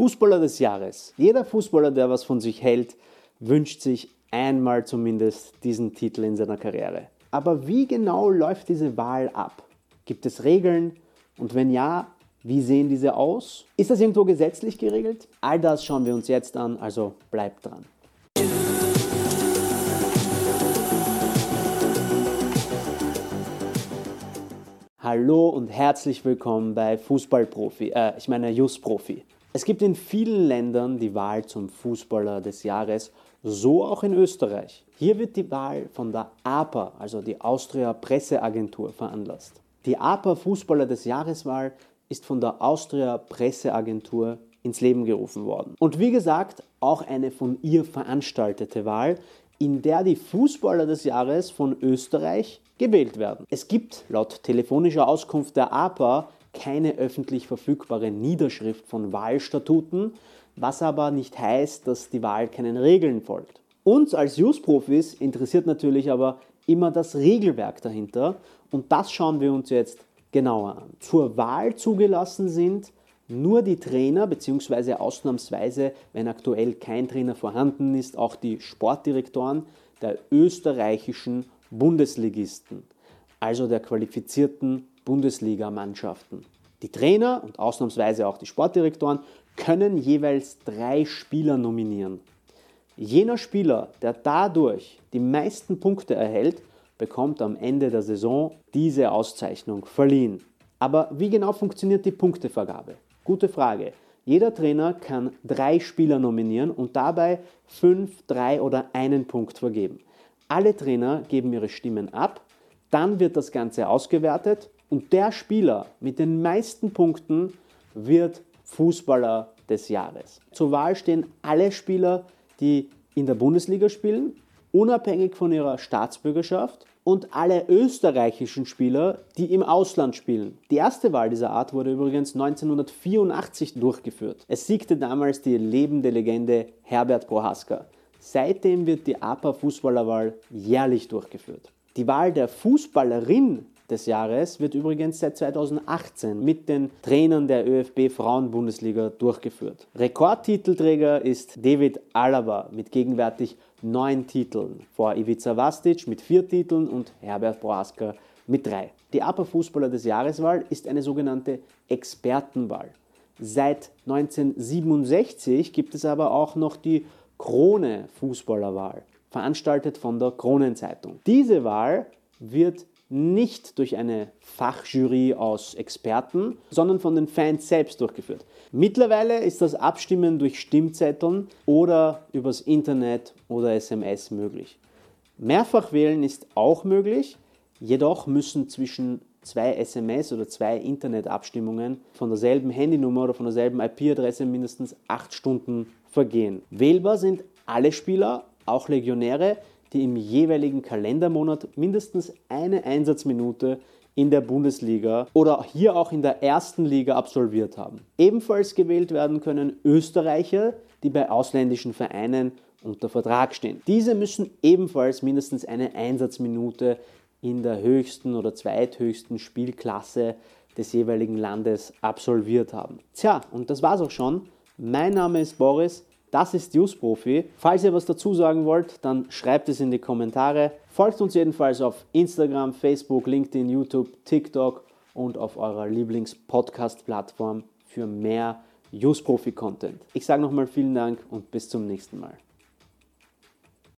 Fußballer des Jahres. Jeder Fußballer, der was von sich hält, wünscht sich einmal zumindest diesen Titel in seiner Karriere. Aber wie genau läuft diese Wahl ab? Gibt es Regeln? Und wenn ja, wie sehen diese aus? Ist das irgendwo gesetzlich geregelt? All das schauen wir uns jetzt an, also bleibt dran. Hallo und herzlich willkommen bei Fußballprofi, äh, ich meine Just-Profi. Es gibt in vielen Ländern die Wahl zum Fußballer des Jahres, so auch in Österreich. Hier wird die Wahl von der APA, also die Austria Presseagentur, veranlasst. Die APA Fußballer des Jahreswahl ist von der Austria Presseagentur ins Leben gerufen worden. Und wie gesagt, auch eine von ihr veranstaltete Wahl, in der die Fußballer des Jahres von Österreich gewählt werden. Es gibt laut telefonischer Auskunft der APA keine öffentlich verfügbare Niederschrift von Wahlstatuten, was aber nicht heißt, dass die Wahl keinen Regeln folgt. Uns als Just-Profis interessiert natürlich aber immer das Regelwerk dahinter und das schauen wir uns jetzt genauer an. Zur Wahl zugelassen sind nur die Trainer bzw. ausnahmsweise, wenn aktuell kein Trainer vorhanden ist, auch die Sportdirektoren der österreichischen Bundesligisten, also der qualifizierten Bundesligamannschaften. Die Trainer und ausnahmsweise auch die Sportdirektoren können jeweils drei Spieler nominieren. Jener Spieler, der dadurch die meisten Punkte erhält, bekommt am Ende der Saison diese Auszeichnung verliehen. Aber wie genau funktioniert die Punktevergabe? Gute Frage. Jeder Trainer kann drei Spieler nominieren und dabei fünf, drei oder einen Punkt vergeben. Alle Trainer geben ihre Stimmen ab, dann wird das Ganze ausgewertet und der Spieler mit den meisten Punkten wird Fußballer des Jahres. Zur Wahl stehen alle Spieler, die in der Bundesliga spielen, unabhängig von ihrer Staatsbürgerschaft und alle österreichischen Spieler, die im Ausland spielen. Die erste Wahl dieser Art wurde übrigens 1984 durchgeführt. Es siegte damals die lebende Legende Herbert Prohaska. Seitdem wird die APA-Fußballerwahl jährlich durchgeführt. Die Wahl der Fußballerin des Jahres wird übrigens seit 2018 mit den Trainern der ÖFB Frauenbundesliga durchgeführt. Rekordtitelträger ist David Alaba mit gegenwärtig neun Titeln, vor Ivica Vastic mit vier Titeln und Herbert Proaska mit drei. Die APA Fußballer des Jahreswahl ist eine sogenannte Expertenwahl. Seit 1967 gibt es aber auch noch die Krone Fußballerwahl, veranstaltet von der Kronenzeitung. Diese Wahl wird nicht durch eine Fachjury aus Experten, sondern von den Fans selbst durchgeführt. Mittlerweile ist das Abstimmen durch Stimmzetteln oder übers Internet oder SMS möglich. Mehrfach wählen ist auch möglich, jedoch müssen zwischen zwei SMS oder zwei Internetabstimmungen von derselben Handynummer oder von derselben IP-Adresse mindestens acht Stunden vergehen. Wählbar sind alle Spieler, auch Legionäre, die im jeweiligen Kalendermonat mindestens eine Einsatzminute in der Bundesliga oder hier auch in der ersten Liga absolviert haben. Ebenfalls gewählt werden können Österreicher, die bei ausländischen Vereinen unter Vertrag stehen. Diese müssen ebenfalls mindestens eine Einsatzminute in der höchsten oder zweithöchsten Spielklasse des jeweiligen Landes absolviert haben. Tja, und das war's auch schon. Mein Name ist Boris. Das ist Newsprofi. Falls ihr was dazu sagen wollt, dann schreibt es in die Kommentare. Folgt uns jedenfalls auf Instagram, Facebook, LinkedIn, YouTube, TikTok und auf eurer Lieblings-Podcast-Plattform für mehr Newsprofi-Content. Ich sage nochmal vielen Dank und bis zum nächsten Mal.